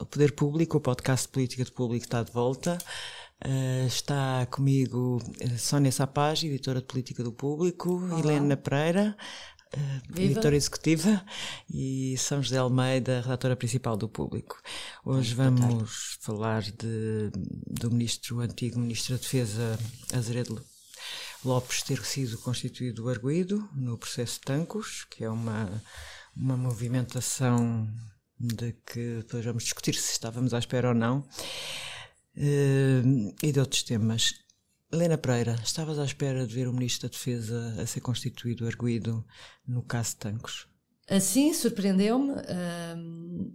o Poder Público, o podcast de política de público está de volta. Uh, está comigo uh, Sónia Sapage, editora de política do público, Olá. Helena Pereira, uh, editora executiva, e São José Almeida, redatora principal do público. Hoje vamos falar de, do ministro, antigo ministro da Defesa, Azeredo Lopes ter sido constituído arguído no processo Tancos, que é uma, uma movimentação de que depois vamos discutir se estávamos à espera ou não, uh, e de outros temas. Helena Pereira, estavas à espera de ver o Ministro da Defesa a ser constituído arguído no caso Tancos? Assim, surpreendeu-me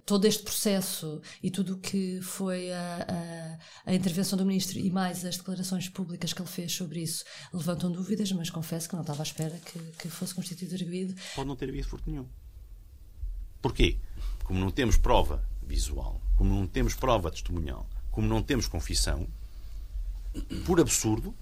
todo este processo e tudo o que foi a, a, a, intervenção do Ministro e mais as declarações públicas que ele fez sobre isso levantam dúvidas, mas confesso que não estava à espera que, que fosse constituído arguído. Pode não ter havido furto nenhum. Porquê? Como não temos prova visual, como não temos prova testemunhal, como não temos confissão, por absurdo,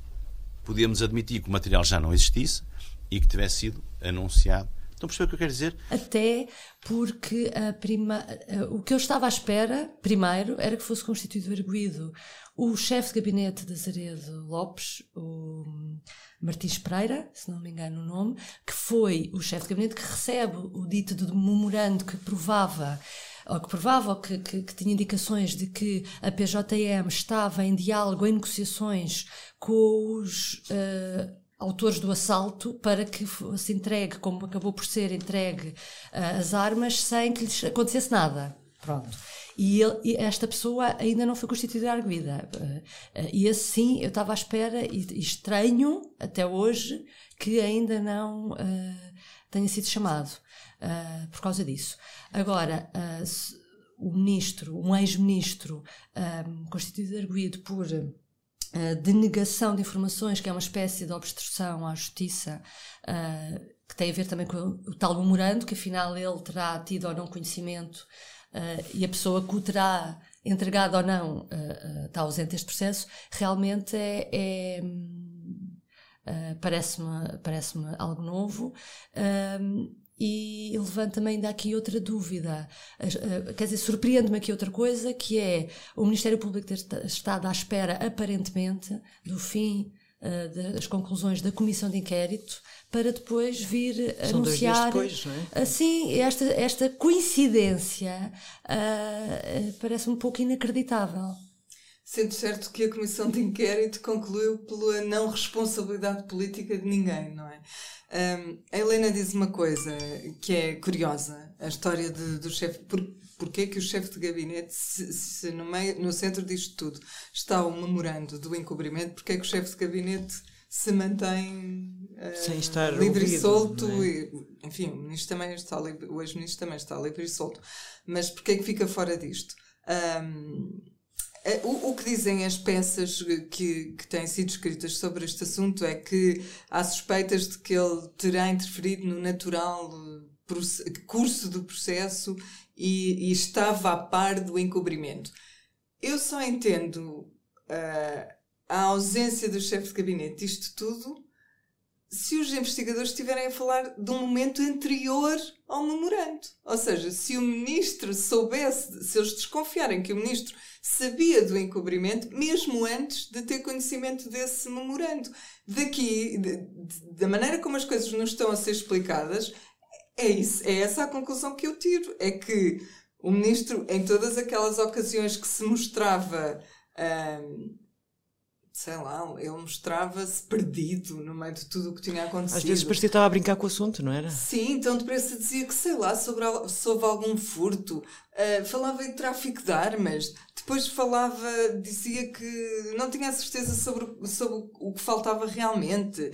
podíamos admitir que o material já não existisse e que tivesse sido anunciado Estão a perceber o que eu quero dizer? Até porque a prima, o que eu estava à espera, primeiro, era que fosse constituído arguído o chefe de gabinete de Azaredo Lopes, o Martins Pereira, se não me engano o nome, que foi o chefe de gabinete que recebe o dito do memorando que provava ou que provava ou que, que, que, tinha indicações de que a PJM estava em diálogo, em negociações com os uh, autores do assalto para que fosse entregue, como acabou por ser entregue uh, as armas, sem que lhes acontecesse nada. Pronto. E, ele, e esta pessoa ainda não foi constituída arguida. Uh, uh, e assim eu estava à espera e, e, estranho até hoje que ainda não tenha sido chamado por causa disso. Agora, o ministro, um ex-ministro, constituído arguído por de negação de informações, que é uma espécie de obstrução à justiça, uh, que tem a ver também com o, tal memorando, que afinal ele terá tido ou não conhecimento uh, e a pessoa que o terá entregado ou não está ausente deste processo, realmente é, é parece-me parece algo novo e levanta-me ainda aqui outra dúvida. Quer dizer, surpreende-me aqui outra coisa, que é o Ministério Público ter estado à espera, aparentemente, do fim uh, das conclusões da comissão de inquérito para depois vir São anunciar depois, não é? assim esta esta coincidência uh, parece um pouco inacreditável Sendo certo que a comissão de inquérito concluiu pela não responsabilidade política de ninguém, não é? Um, a Helena diz uma coisa que é curiosa, a história de, do chefe. Por, porquê que o chefe de gabinete, se, se, no, meio, no centro disto tudo está o memorando do encobrimento, porquê que o chefe de gabinete se mantém uh, Sem estar livre ouvido, e solto? É? E, enfim, o ministro também está livre, o ex-ministro também está livre e solto. Mas porquê que fica fora disto? Um, é, o, o, que dizem as peças que, que têm sido escritas sobre este assunto é que há suspeitas de que ele terá interferido no natural curso do processo e, e estava a par do encobrimento. Eu só entendo uh, a ausência do chefe de gabinete disto tudo se os investigadores estiverem a falar de um momento anterior ao memorando. Ou seja, se o ministro soubesse, se eles desconfiarem que o ministro sabia do encobrimento mesmo antes de ter conhecimento desse memorando. Daqui, de, de, da maneira como as coisas nos estão a ser explicadas, é isso, é essa a conclusão que eu tiro. É que o ministro, em todas aquelas ocasiões que se mostrava. Hum, sei lá, ele mostrava-se perdido no meio de tudo o que tinha acontecido. Às vezes parecia que estava a brincar com o assunto, não era? Sim, então depressa dizia que, sei lá, sobre, sobre algum furto, uh, falava em tráfico de armas, depois falava, dizia que não tinha certeza sobre, sobre o que faltava realmente.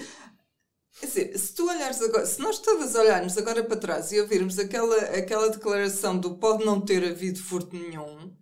Quer dizer, se tu olhares agora, se nós todas olharmos agora para trás e ouvirmos aquela, aquela declaração do pode não ter havido furto nenhum,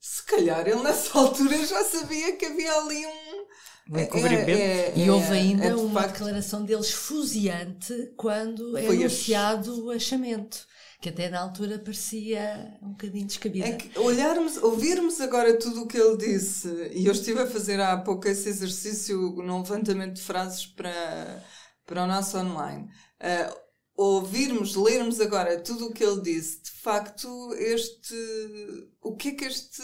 se calhar ele nessa altura já sabia que havia ali um. Um encobrimento. É, é, E houve é, ainda é de uma facto- declaração deles fuziante quando é anunciado o achamento, que até na altura parecia um bocadinho descabida. É que olharmos, ouvirmos agora tudo o que ele disse, e eu estive a fazer há pouco esse exercício num levantamento de frases para, para o nosso online. Ah, ouvirmos, lermos agora tudo o que ele disse, de facto, este. O que é que este.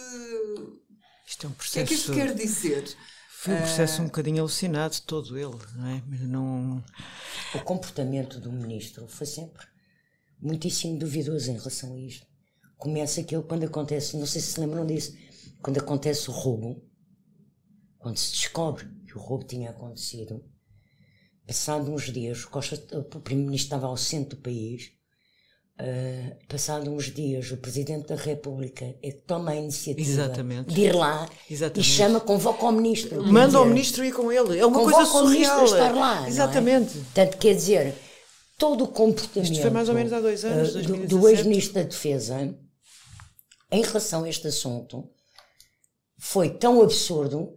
Isto é um O que é que isto processo. quer dizer? Foi um processo um bocadinho alucinado, todo ele, não é? Mas não. O comportamento do ministro foi sempre muitíssimo duvidoso em relação a isto. Começa aquilo quando acontece, não sei se se lembram disso, quando acontece o roubo, quando se descobre que o roubo tinha acontecido, passado uns dias, o Costa, o primeiro-ministro estava ao centro do país, ah, passado uns dias, o presidente da República é que toma a iniciativa Exatamente. de ir lá Exatamente. e chama, convoca o ministro. Manda o ministro ir com ele. É uma convoca coisa o surreal. a estar lá. não é? Exatamente. Portanto, quer dizer, todo o comportamento Isto foi mais ou menos há dois anos, eh, do, 2017. do ex-ministro da Defesa em relação a este assunto foi tão absurdo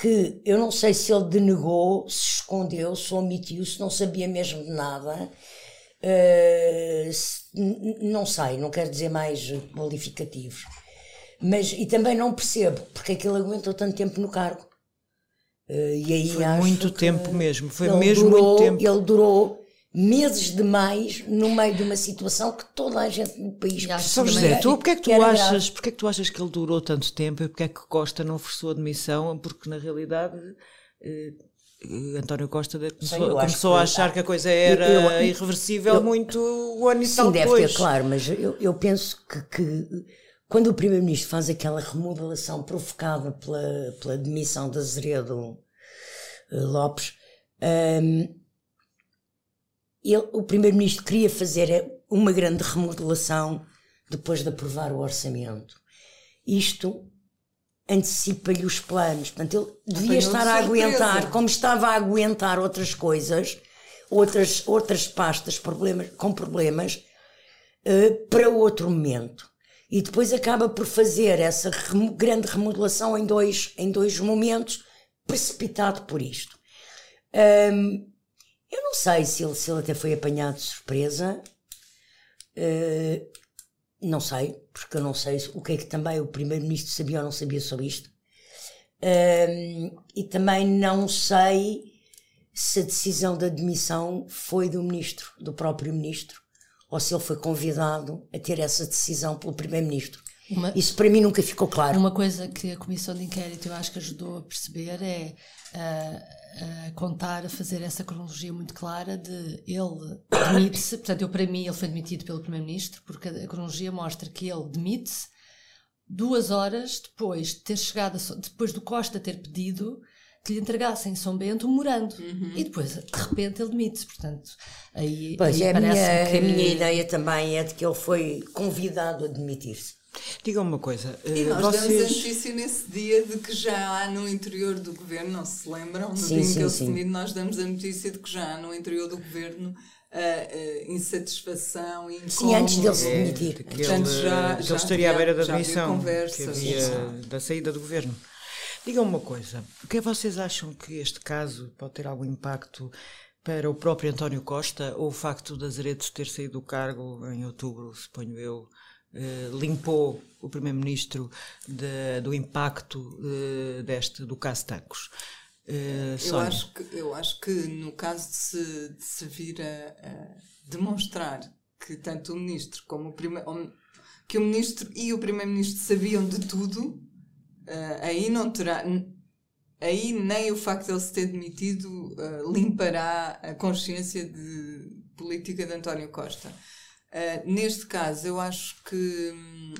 que eu não sei se ele denegou, se escondeu, se omitiu, se não sabia mesmo de nada. Eh, se- não sei, não quero dizer mais qualificativos. Mas, e também não percebo porque é que ele aguentou tanto tempo no cargo. Eh, e aí Foi muito tempo mesmo. Foi mesmo durou, muito tempo. Ele durou meses demais no meio de uma situação que toda a gente no país também José, é- tu, porque é que tu achas, grave. porque é que tu achas que ele durou tanto tempo e porque é que Costa não forçou a demissão? Porque na realidade eh, eh, António Costa começou, começou a achar que a coisa era eu- eu- irreversível eu- muito o ano e Sim, tal deve depois. ter, claro, mas eu, eu penso que, que quando o Primeiro-Ministro faz aquela remodelação provocada pela, pela demissão de Azeredo eh, Lopes, hum, ele- o Primeiro-Ministro queria fazer uma grande remodelação depois de aprovar o orçamento. Isto antecipa-lhe os planos. Portanto, ele devia estar a aguentar, como estava a aguentar outras coisas, outras, outras pastas problemas, com problemas, eh, para outro momento. E depois acaba por fazer essa grande remodelação em dois, em dois momentos, precipitado por isto. Hum, eu não sei se ele, se ele até foi apanhado de surpresa. Eh, não sei, porque eu não sei o que é que também o Primeiro-Ministro sabia ou não sabia sobre isto. Hum, e também não sei se a decisão da demissão foi do Ministro, do próprio Ministro, ou se ele foi convidado a ter essa decisão pelo Primeiro-Ministro. Uma- Isso para mim nunca ficou claro. Uma coisa que a Comissão de Inquérito eu acho que ajudou a perceber é ah, a contar, a fazer essa cronologia muito clara de ele demite-se, portanto, eu para mim ele foi demitido pelo Primeiro-Ministro, porque a cronologia mostra que ele demite-se duas horas depois de ter chegado, a depois do Costa ter pedido que lhe entregassem em São Bento um morando. E depois, de repente, ele demite-se, portanto, aí, Pois aí é, a minha, que... a minha ideia também é de que ele foi convidado a demitir-se. Diga uma coisa. E eh, nós damos a vocês... notícia nesse dia de que já há no interior do governo, não se lembram? No Sim, dia em que ele sim. se demite, nós damos a notícia de que já há no interior do governo ah, ah, insatisfação e Sim, antes dele se É, demitir. ele, Portanto, já- que já ele estaria à beira da demissão, da saída do governo. Digam uma coisa, o que é que vocês acham que este caso pode ter algum impacto para o próprio António Costa ou o facto de Azeredo ter saído do cargo em outubro, suponho eu, eh, limpou o Primeiro-Ministro do impacto eh, deste, do caso Tancos? Eh, Eu acho, que, eu acho que no caso de se, de se vir a, a demonstrar que tanto o ministro como o primeiro que o ministro e o primeiro-ministro sabiam de tudo, ah, aí não terá aí nem o facto de ele se ter demitido ah, limpará a consciência de política de António Costa. Ah, neste caso, eu acho que hum,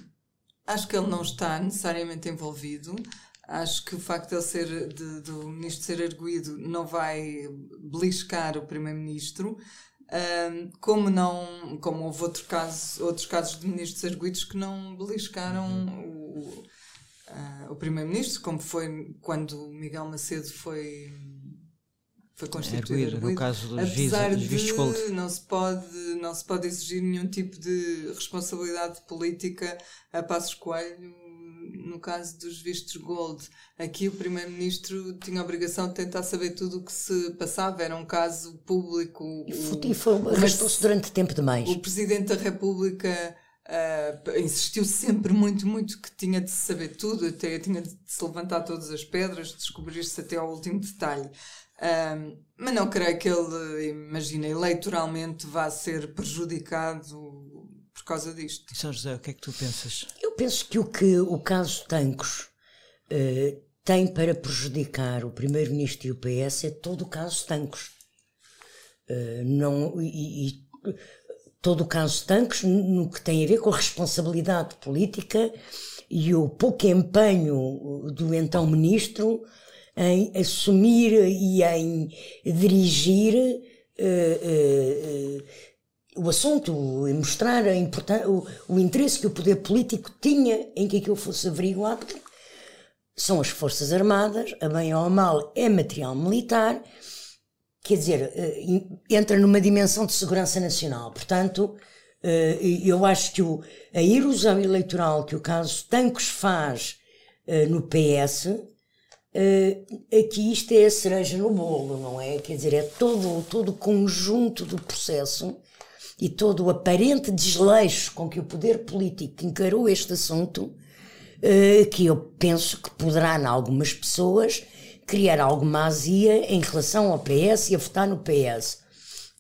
acho que ele não está necessariamente envolvido. Acho que o facto de ele ser de- do ministro ser arguído não vai beliscar o primeiro-ministro. Ahm, como não como houve outro caso, outros casos de ministros arguídos que não beliscaram o, ah, o primeiro-ministro, como foi quando Miguel Macedo foi foi constituído Arguído, no caso dos Apesar dos vistos gold. de não se pode não se pode exigir nenhum tipo de responsabilidade política a Passos Coelho no caso dos vistos gold, aqui o Primeiro-Ministro tinha a obrigação de tentar saber tudo o que se passava, era um caso público. E, o, arrastou-se durante tempo demais. O Presidente da República uh, insistiu sempre muito, muito que tinha de saber tudo, até tinha de se levantar todas as pedras, descobrir-se até ao último detalhe. Um, mas não creio que ele, imagina, eleitoralmente vá ser prejudicado por causa disto. São José, o que é que tu pensas? Eu penso que o que o caso Tancos uh, tem para prejudicar o Primeiro-Ministro e o PS é todo o caso Tancos. Uh, não, e, e, todo o caso Tancos no que tem a ver com a responsabilidade política e o pouco empenho do então Ministro em assumir e em dirigir uh, uh, o assunto e mostrar a o, o interesse que o poder político tinha em que aquilo fosse averiguado. São as Forças Armadas, a bem ou a mal é material militar, quer dizer, entra numa dimensão de segurança nacional. Portanto, eu acho que o, a erosão eleitoral que o caso Tancos faz no PS Uh, aqui isto é a cereja no bolo, não é? Quer dizer, é todo, todo o conjunto do processo e todo o aparente desleixo com que o poder político encarou este assunto, uh, que eu penso que poderá, em algumas pessoas, criar alguma azia em relação ao PS e a votar no PS.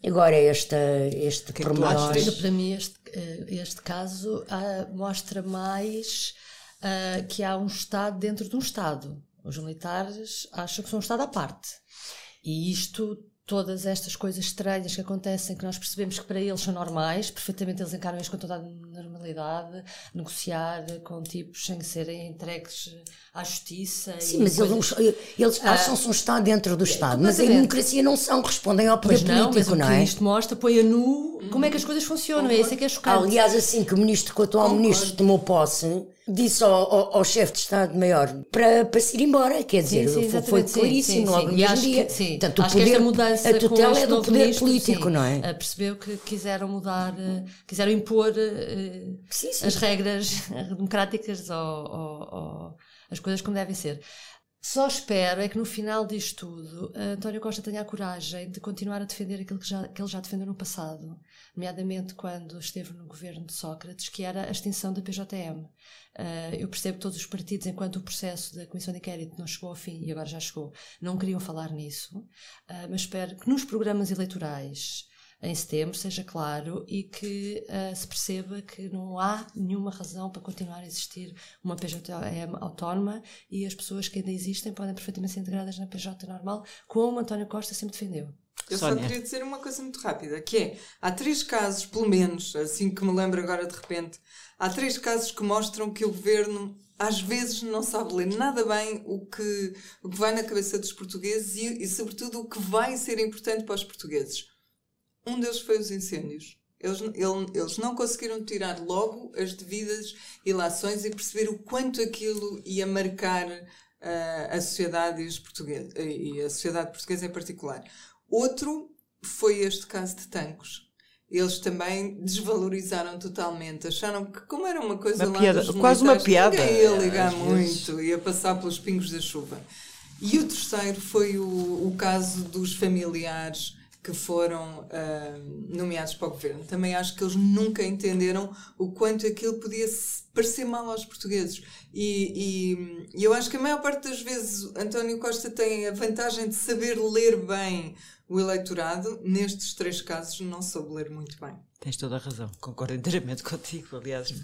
Agora, esta, este que pormenor... É para mim, este, eh, este caso uh, mostra mais uh, que há um Estado dentro de um Estado. Os militares acham que são um Estado à parte. E isto todas estas coisas estranhas que acontecem, que nós percebemos que para eles são normais, perfeitamente eles encaram isto com toda a normalidade, negociar com tipos sem serem entregues à justiça. Sim, mas coisas... eles, eles ah, acham-se um Estado dentro do Estado, mas a democracia não são, respondem ao poder não, político, não, mas é? isto mostra, põe a nu como é que as coisas funcionam, Concordo. é isso é que é chocante. Aliás, assim que o ministro, que o atual Concordo. ministro tomou posse, disse ao, ao, ao chefe de Estado-Maior para, para se ir embora, quer dizer, sim, sim, foi, claríssimo sim, logo no mesmo dia. Que, sim. Portanto, acho poder, que esta mudança a tutela é do poder ministro, político, não é? Percebeu que quiseram mudar, eh, quiseram impor eh, as regras democráticas ou as coisas como devem ser. Só espero é que no final disto tudo António Costa tenha a coragem de continuar a defender aquilo que, já, que ele já defendeu no passado, nomeadamente quando esteve no governo de Sócrates, que era a extinção da PJM. Uh, eu percebo todos os partidos, enquanto o processo da Comissão de Inquérito não chegou ao fim, e agora já chegou, não queriam falar nisso, uh, mas espero que nos programas eleitorais em setembro, seja claro, e que uh, se perceba que não há nenhuma razão para continuar a existir uma PJM autónoma e as pessoas que ainda existem podem perfeitamente ser integradas na PJ normal, como António Costa sempre defendeu. Eu Sónia. só queria dizer uma coisa muito rápida, que é, há três casos, pelo menos, assim que me lembro agora de repente, há três casos que mostram que o governo às vezes não sabe ler nada bem o que, o que vai na cabeça dos portugueses e, e sobretudo, o que vai ser importante para os portugueses. Um deles foi os incêndios. Eles, eles não conseguiram tirar logo as devidas ilações e perceber o quanto aquilo ia marcar uh, a sociedade e, os portugueses, e a sociedade portuguesa em particular. Outro foi este caso de Tancos. Eles também desvalorizaram totalmente, acharam que, como era uma coisa uma lá piada, dos quase uma piada, ninguém ia ligar muito, ia passar pelos pingos da chuva. E o terceiro foi o, o caso dos familiares que foram uh, nomeados para o governo. Também acho que eles nunca entenderam o quanto aquilo podia parecer mal aos portugueses. E, e, eu acho que a maior parte das vezes António Costa tem a vantagem de saber ler bem o eleitorado. Nestes três casos, não soube ler muito bem. Tens toda a razão, concordo inteiramente contigo. Aliás,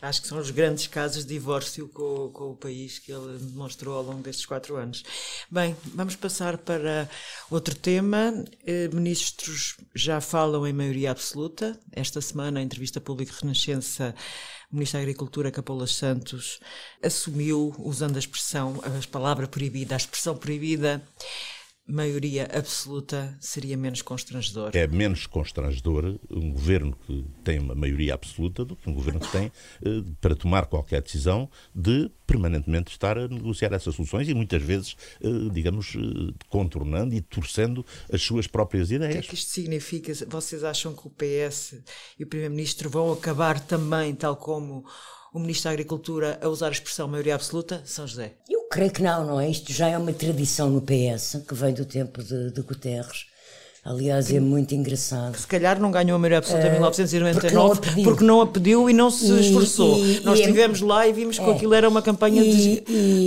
acho que são os grandes casos de divórcio com, com, o país que ele demonstrou ao longo destes quatro anos. Bem, vamos passar para outro tema. Eh, ministros já falam em maioria absoluta. Esta semana, a entrevista pública Renascença, o Ministro da Agricultura, Capolas Santos, assumiu, usando a expressão, a palavra proibida, a expressão proibida maioria absoluta seria menos constrangedor? É menos constrangedor um governo que tem uma maioria absoluta do que um governo que tem eh, para tomar qualquer decisão de permanentemente estar a negociar essas soluções e muitas vezes, eh, digamos, eh, contornando e torcendo as suas próprias ideias. O que é que isto significa? Vocês acham que o PS e o Primeiro-Ministro vão acabar também, tal como o Ministro da Agricultura a usar a expressão maioria absoluta? São José. Creio que não, não é? Isto já é uma tradição no PS, que vem do tempo de, de Guterres. Aliás, é muito engraçado. Se calhar não ganhou a maioria absoluta em Eh, 1999 porque não a pediu. porque não a pediu e não se E- esforçou. e- Nós e é- estivemos lá e vimos que aquilo era uma campanha de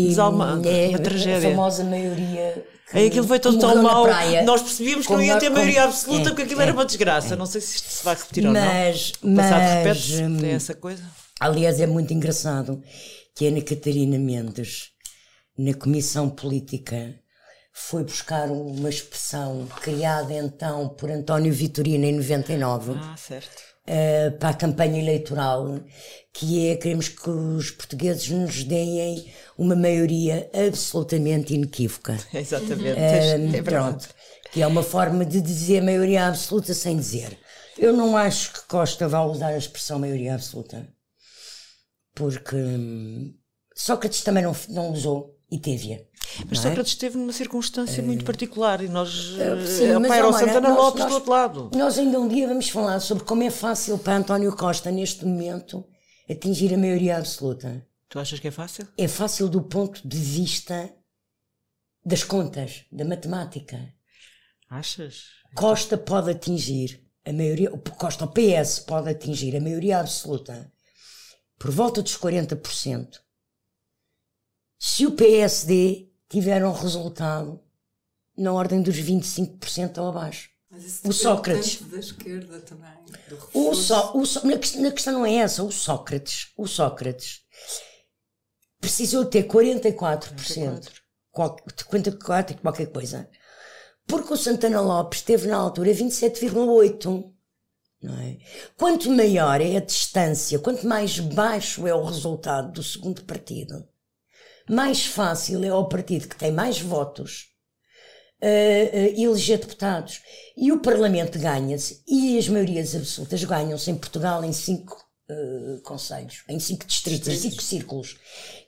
desalma, é uma A tragédia. famosa maioria. que Aí aquilo foi tão, tão mal. Nós percebíamos que não ia nós- ter maioria como- absoluta é, porque aquilo é, era uma desgraça. Não sei se isto se vai repetir ou Mas, não. O passado mas, repete-se, hum, tem essa coisa. Aliás, é muito engraçado que a Ana Catarina Mendes, na Comissão Política, foi buscar uma expressão criada então por António Vitorino em 99 Ah, certo. eh, para a campanha eleitoral, que é queremos que os portugueses nos deem uma maioria absolutamente inequívoca. Exatamente. Eh, é pronto. Que é uma forma de dizer maioria absoluta sem dizer. Eu não acho que Costa vá usar a expressão maioria absoluta. Porque hum, Sócrates também não, não usou e teve-a. Mas não é? Sócrates esteve numa circunstância muito particular e nós. Eh, eh, sim, opa, era o Santana nós- Lopes nós- do outro lado. Nós ainda um dia vamos falar sobre como é fácil para António Costa, neste momento, atingir a maioria absoluta. Tu achas que é fácil? É fácil do ponto de vista das contas, da matemática. Achas? Costa pode atingir a maioria, Costa, o PS pode atingir a maioria absoluta por volta dos 40%. Se o PSD tiver um resultado na ordem dos 25% ou abaixo. O Sócrates. da esquerda também. O. Só, o Só- na, quest- na questão não é essa, o Sócrates, o Sócrates precisou ter 44%, qual- 54 e qualquer coisa, porque o Santana Lopes teve na altura 27,8%. Não é? Quanto maior é a distância, quanto mais baixo é o resultado do segundo partido, mais fácil é ao partido que tem mais votos eh, eh, eleger deputados. E o Parlamento ganha-se, e as maiorias absolutas ganham-se em Portugal em cinco eh, conselhos, em cinco distritos, em cinco círculos,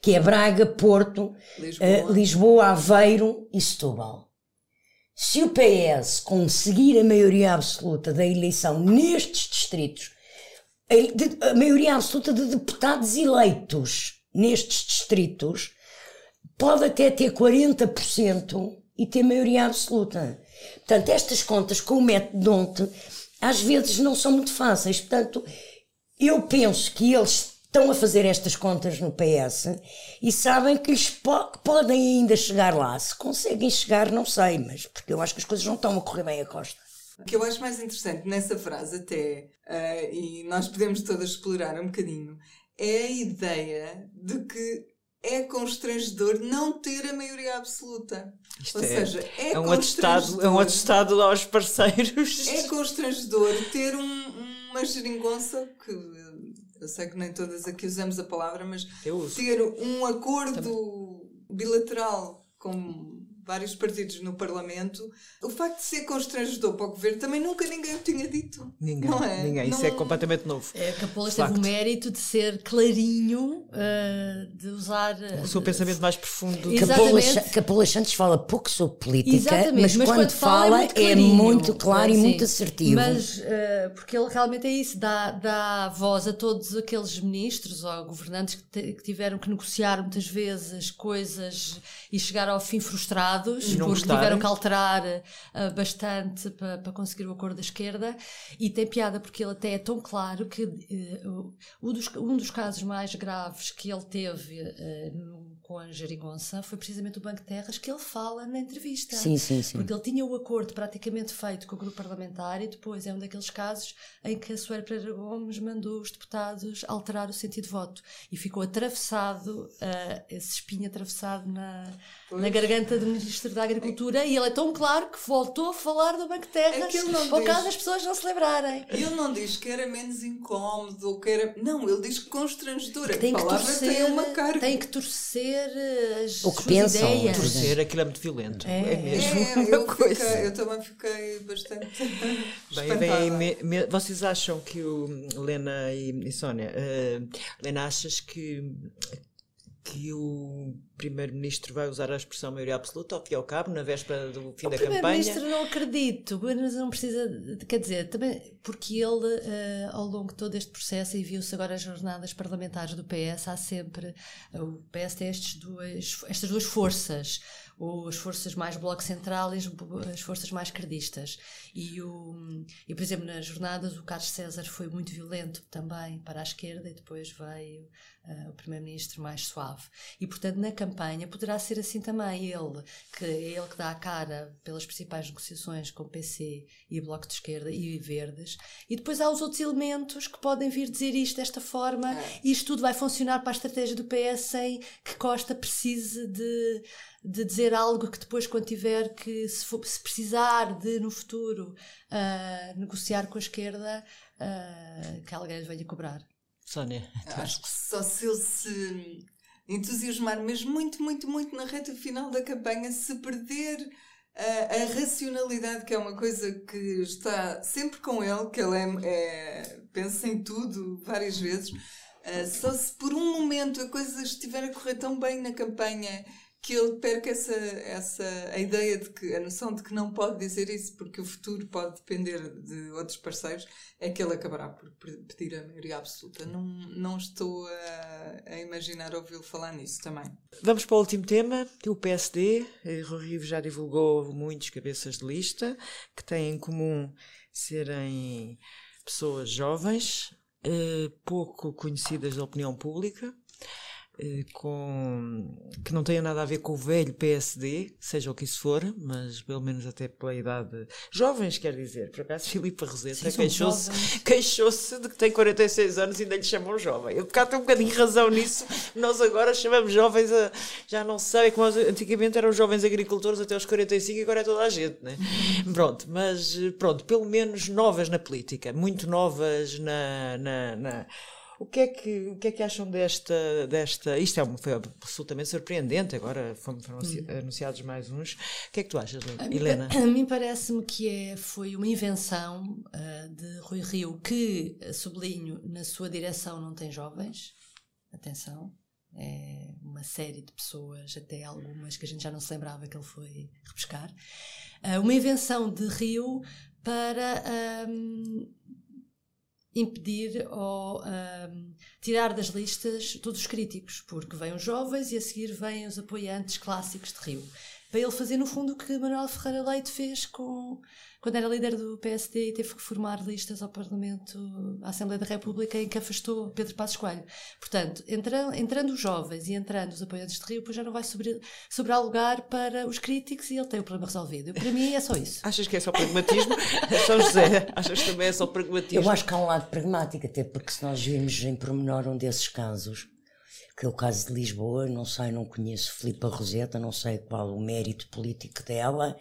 que é Braga, Porto, Lisboa. Lisboa, Aveiro e Setúbal. Se o PS conseguir a maioria absoluta da eleição nestes distritos, a maioria absoluta de deputados eleitos nestes distritos, pode até ter 40% e ter maioria absoluta. Portanto, estas contas com o método Donte às vezes não são muito fáceis. Portanto, eu penso que eles estão a fazer estas contas no PS e sabem que lhes po- podem ainda chegar lá. Se conseguem chegar, não sei, mas porque eu acho que as coisas não estão a correr bem a Costa. O que eu acho mais interessante nessa frase, até, ah, e nós podemos todas explorar um bocadinho, é a ideia de que é constrangedor não ter a maioria absoluta. Isto Ou é, seja, é, é um atestado, é um atestado aos parceiros. É constrangedor ter um- uma geringonça que eu sei que nem todas aqui usamos a palavra, mas ter um acordo bilateral com vários partidos no Parlamento, o facto de ser constrangedor para o governo também nunca ninguém o tinha dito. Ninguém, não é? ninguém. Isso Não- é completamente novo. É, Capolas teve o mérito de ser clarinho, eh, de usar. eh, O seu pensamento mais profundo. Exato. Capola, Exatamente. Capola Santos fala pouco sobre política, Exatamente, mas, quando, fala, muito é clarinho. muito claro e muito assertivo. Mas, eh, porque ele realmente é isso, dá, dá voz a todos aqueles ministros ou governantes que, que tiveram que negociar muitas vezes coisas e chegar ao fim frustrados, E não porque gostarem. tiveram que alterar eh, bastante para, para conseguir o acordo da esquerda. E tem piada porque ele até é tão claro que eh, o- um, dos, um dos casos mais graves que ele teve eh, no- com a Jerigonça foi precisamente o Banco de Terras que ele fala na entrevista. Sim, sim, sim. Porque ele tinha o acordo praticamente feito com o grupo parlamentar e depois é um daqueles casos em que a Soeira Pereira Gomes mandou os deputados alterar o sentido de voto e ficou atravessado, eh, esse espinho atravessado na, na garganta do Ministro da Agricultura e ele é tão claro que voltou a falar do Banco de Terras É diz. caso das pessoas não se lembrarem. Ele não diz que era menos incómodo ou que era. Não, ele diz que constrangedor. Que a tem que torcer, tem uma carga. tem que torcer as O que suas pensam, ideias. Torcer, aquilo é muito violento. É, É, mesmo É, eu, coisa. fiquei, eu também fiquei bastante. Bem, espantada. me- me- vocês acham que o Lena e, e Sónia, eh, Lena, achas que, que o Primeiro-Ministro vai usar a expressão maioria absoluta ao fim e ao cabo, na véspera do fim o da campanha? Primeiro-Ministro não acredito, mas não precisa, quer dizer, também porque ele, uh, ao longo de todo este processo, e viu-se agora as jornadas parlamentares do PS, há sempre, uh, o PS tem estes duas, estas duas forças, as forças mais bloco central e as forças mais cardistas. E, o, e, por exemplo, nas jornadas o Carlos César foi muito violento também para a esquerda e depois veio uh, o primeiro-ministro mais suave. E, portanto, na campanha poderá ser assim também. Ele, que é ele que dá a cara pelas principais negociações com o PC e o Bloco de Esquerda e Verdes. E depois há os outros elementos que podem vir dizer isto desta forma é. e isto tudo vai funcionar para a estratégia do PS sem que Costa precise de de dizer algo que depois, quando tiver que, se, for, se precisar de no futuro uh, negociar com a esquerda, uh, que alguém lhe venha cobrar. Sónia. Acho que só se ele se entusiasmar mesmo muito, muito, muito na reta final da campanha, se perder a, a racionalidade, que é uma coisa que está sempre com ele, que ele é, é pensa em tudo várias vezes. Uh, só se por um momento a coisa estiver a correr tão bem na campanha que ele perca essa, essa a ideia de que a noção de que não pode dizer isso porque o futuro pode depender de outros parceiros é que ele acabará por pedir a maioria absoluta. Não, não estou a, a imaginar ouvi-lo falar nisso também. Vamos para o último tema o PSD, Rui Rio já divulgou muitos cabeças de lista que têm em comum serem pessoas jovens eh, pouco conhecidas da opinião pública. eh, com, que não tenha nada a ver com o velho PSD, seja o que isso for, mas pelo menos até pela idade. Jovens, quer dizer. Por acaso, Filipe Roseta queixou-se queixou de que tem 46 anos e ainda lhe chamam jovem. Eu cá tenho um bocadinho razão nisso. Nós agora chamamos jovens a. Já não se sabe como antigamente eram jovens agricultores até aos 45 e agora é toda a gente, né? Pronto, mas pronto, pelo menos novas na política, muito novas na, na, na o que é que, o que, é que acham desta, desta. Isto é, foi absolutamente surpreendente, agora foram, foram hum. anunciados mais uns. O que é que tu achas, Helena? A mim parece-me que é, foi uma invenção uh, de Rui Rio, que, eh, sublinho, na sua direção não tem jovens. Atenção. É uma série de pessoas, até algumas que a gente já não se lembrava que ele foi repescar. Uh, uma invenção de Rio para. Um, impedir ou um, tirar das listas todos os críticos, porque vêm os jovens e a seguir vêm os apoiantes clássicos de Rio. Para ele fazer, no fundo, o que Manuel Ferreira Leite fez com, quando era líder do PSD e teve que formar listas ao Parlamento, à Assembleia da República, em que afastou Pedro Passos Coelho. Portanto, entrando, entrando os jovens e entrando os apoiantes de Rio, depois já não vai sobre, sobrar lugar para os críticos e ele tem o problema resolvido. Para mim é só isso. Achas que é só pragmatismo? São José, achas que também é só pragmatismo? Eu acho que há um lado pragmático, até porque se nós vimos em pormenor um desses casos, que é o caso de Lisboa, não sei, não conheço Filipa Roseta, não sei qual o mérito político dela.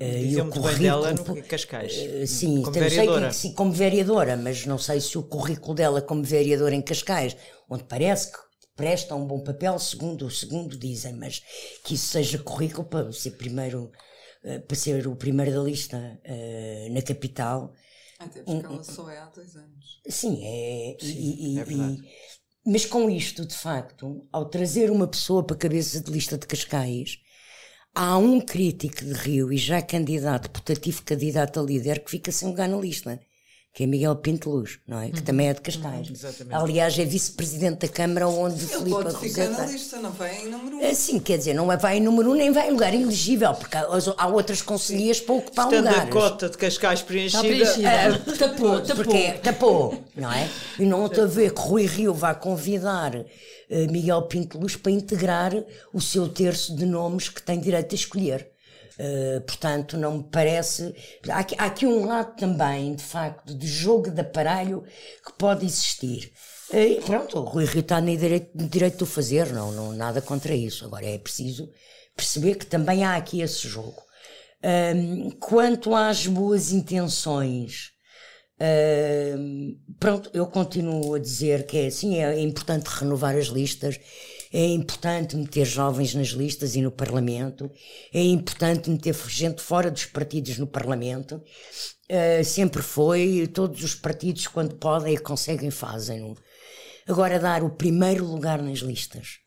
Eh, e o currículo dela no Cascais. Uh, sim, como vereadora. Que, sim, como vereadora, mas não sei se o currículo dela como vereadora em Cascais, onde parece que presta um bom papel, segundo, segundo dizem, mas que isso seja currículo para ser primeiro, uh, para ser o primeiro da lista uh, na capital. Até porque um, ela só é há dois anos. Sim, é. Sim, e, é verdade. E, mas com isto, de facto, ao trazer uma pessoa para a cabeça de lista de Cascais, há um crítico de Rio e já candidato, putativo candidato a líder, que fica sem lugar na lista que é Miguel Pinto Luz, não é? Que uhum. também é de Cascais. Uhum, Aliás, é vice-presidente da Câmara onde Ele Filipe pode ficar na lista, não vai em número 1. Um. É, sim, quer dizer, não vai em número 1 um, nem vai em lugar elegível, porque há, há outras conselheiras para ocupar Estando lugares. a cota de Cascais preenchida. preenchida. É, tapou, tapou. Porque, tapou, não é? E não estou a ver que Rui Rio vai convidar uh, Miguel Pinto Luz para integrar o seu terço de nomes que tem direito a escolher. Uh, portanto, não me parece. Há aqui, há aqui, um lado também, de facto, de jogo de aparelho que pode existir. Uh, e pronto, o Rui Rio está no direito, direito de o fazer, não, não, nada contra isso. Agora é preciso perceber que também há aqui esse jogo. Uh, quanto às boas intenções, pronto, eu continuo a dizer que é assim, é importante renovar as listas é importante meter jovens nas listas e no Parlamento, é importante meter gente fora dos partidos no Parlamento. Uh, sempre foi, todos os partidos, quando podem e conseguem, fazem. Agora, dar o primeiro lugar nas listas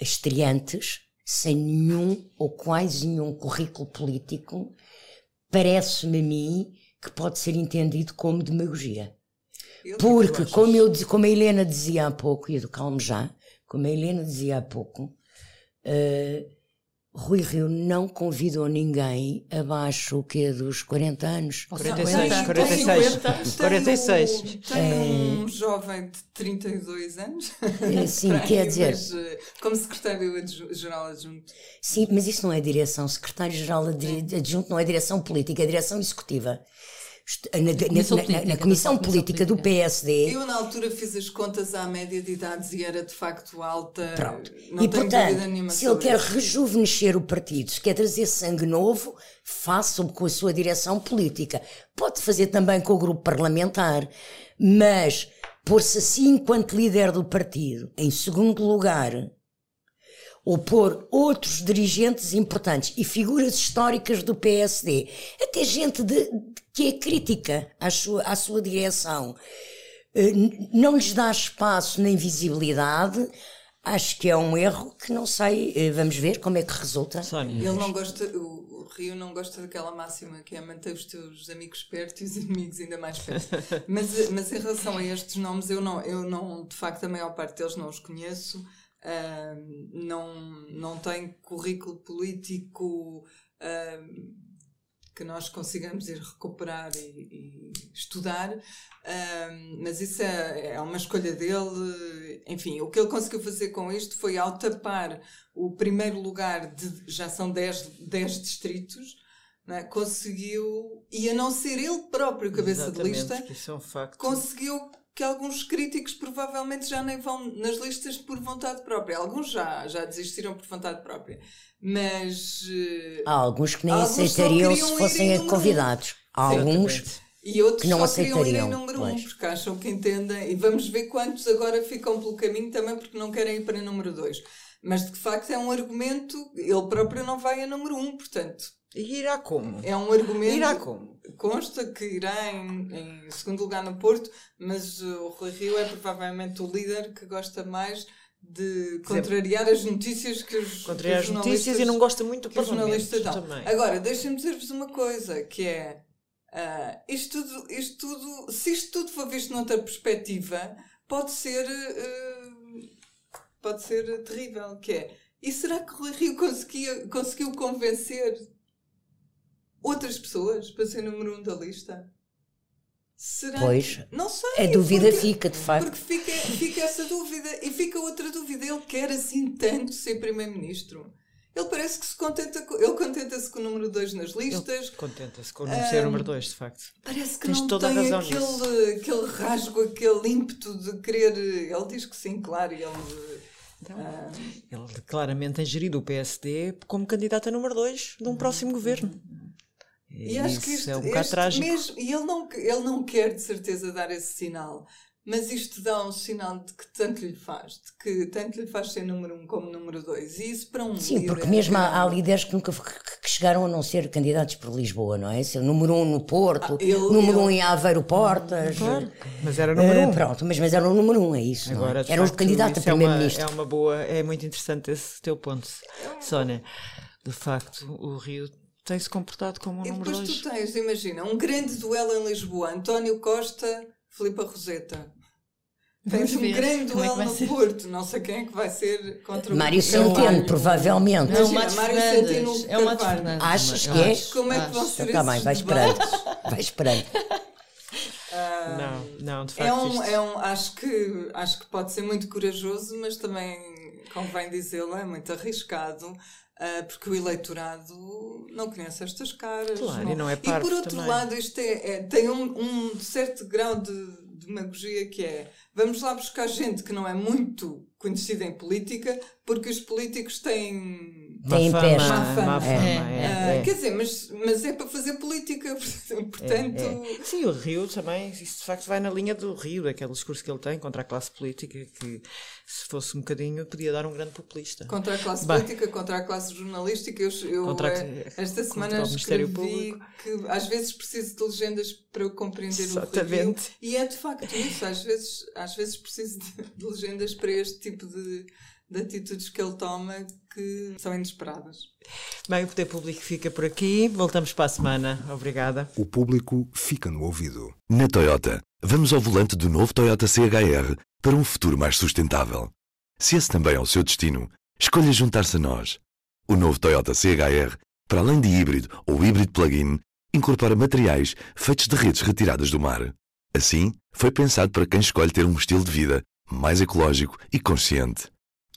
estreantes, sem nenhum ou quase nenhum currículo político, parece-me a mim que pode ser entendido como demagogia. Porque, como, eu, como a Helena dizia há pouco, e educalme já, como a Helena dizia há pouco, uh, Rui Rio não convidou ninguém abaixo o quê dos 40 anos? 46, 46. 46. Tem um jovem de 32 anos. É, sim, quer dizer. Mas, eh, como secretário-geral adjunto. Sim, mas isso não é direção. Secretário-geral adjunto não é direção política, é direção executiva na, na, comissão, na, política, na comissão política do PSD. Eu, na altura, fiz as contas à média de idades e era de facto alta. Pronto. Não e, portanto, se ele quer isso. rejuvenescer o partido, se quer trazer sangue novo, faça-o com a sua direção política. Pode fazer também com o grupo parlamentar, mas pôr-se assim enquanto líder do partido, em segundo lugar, ou pôr outros dirigentes importantes e figuras históricas do PSD, até gente de, que é crítica à sua, à sua direção, eh, não lhes dá espaço nem visibilidade. Acho que é um erro que não sei, eh, vamos ver como é que resulta. Sónia. Ele não gosta, o, o Rio não gosta daquela máxima que é manter os teus amigos perto e os inimigos ainda mais perto. mas, mas em relação a estes nomes, eu não, eu não, de facto, a maior parte deles não os conheço. Uh, não, não tem currículo político uh, que nós consigamos ir recuperar e, e estudar, mas isso é, é, uma escolha dele. Enfim, o que ele conseguiu fazer com isto foi, ao tapar o primeiro lugar, de, já são 10, 10 distritos, é? conseguiu, e a não ser ele próprio cabeça Exatamente, de lista, é um conseguiu que alguns críticos provavelmente já nem vão nas listas por vontade própria. Alguns já, já desistiram por vontade própria. Mas. Uh, Há alguns que nem aceitariam se fossem convidados. Há alguns. E outros que não aceitariam. Ir em número pois. um, porque acham que entendem. E vamos ver quantos agora ficam pelo caminho também porque não querem ir para número dois. Mas de facto é um argumento, ele próprio não vai a número um, portanto irá como? É um argumento. Irá como? Consta que irá em, em segundo lugar no Porto, mas o Rui Rio é provavelmente o líder que gosta mais de contrariar as notícias que os, contrariar que os as notícias e não gosta muito do que os jornalistas dão. Também. Agora, deixem-me dizer-vos uma coisa, que é uh, isto, tudo, isto tudo, se isto tudo for visto noutra perspectiva, pode ser uh, pode ser terrível, que é e será que o Rui Rio conseguia, conseguiu convencer outras pessoas para ser número um da lista? Será pois, que... não sei. A dúvida porque, fica, de facto. Porque fica, fica essa dúvida. E fica outra dúvida. Ele quer assim tanto ser Primeiro-Ministro. Ele parece que se contenta com, ele contenta-se com o número 2 nas listas. Contenta-se com o um, ser número 2, de facto. Parece que Tens não toda tem a razão aquele, nisso. aquele rasgo, aquele ímpeto de querer. Ele diz que sim, claro, ele. Então, ah, ele claramente tem gerido o PSD como candidato a número 2 de um próximo governo. E Isso acho que isto, é um bocado trágico. Mesmo, e ele não, ele não quer de certeza dar esse sinal, mas isto dá um sinal de que tanto lhe faz, de que tanto lhe faz ser número um como número dois. E isso para um Sim, porque mesmo há, há, líderes que nunca que chegaram a não ser candidatos por Lisboa, não é? Ser número um no Porto, ah, ele, número ele... um em Aveiro Portas. Claro, mas era número uh, um. Pronto, mas, mas era o número um, é isso. Agora, é? Era o candidato a primeiro-ministro. É, uma, é uma boa, é muito interessante esse teu ponto, Sónia. De facto, o Rio tem-se comportado como um e número 2. E depois tu tens, imagina, um grande duelo em Lisboa, António Costa, Filipa Roseta. Tens um grande é duelo é no ser? Porto, não sei quem é que vai ser contra o Mário Centeno, provavelmente. Não, Imagina, Mário Centeno é o Matos Fernandes. Achas que é? Como é que vão ser Está bem, vai esperando. Vai esperando. Uh, não, não, de facto. É um, é um, acho, que, acho que pode ser muito corajoso, mas também, convém dizê-lo, é muito arriscado. Uh, porque o eleitorado não conhece estas caras. Claro, não. e não é parte E por outro também. lado, isto é, é tem um, um, certo grau de demagogia que é vamos lá buscar gente que não é muito conhecida em política, porque os políticos têm tem má fama, má fama. Má fama é, é, é. Quer dizer, mas, mas é para fazer política, portanto. É, é. Sim, o Rio também, isso de facto vai na linha do Rio, daquele discurso que ele tem contra a classe política, que se fosse um bocadinho podia dar um grande populista. Contra a classe bah. política, contra a classe jornalística. Eu, eu contra eh, esta semana escrevi que às vezes preciso de legendas para eu compreender Exatamente. o Rio. E é de facto isso, às vezes, às vezes preciso de, de legendas para este tipo de de atitudes que ele toma que são inesperadas. Bem, o Poder Público fica por aqui. Voltamos para a semana. Obrigada. O público fica no ouvido. Na Toyota, vamos ao volante do novo Toyota CHR para um futuro mais sustentável. Se esse também é o seu destino, escolha juntar-se a nós. O novo Toyota CHR, para além de híbrido ou híbrido plug-in, incorpora materiais feitos de redes retiradas do mar. Assim, foi pensado para quem escolhe ter um estilo de vida mais ecológico e consciente.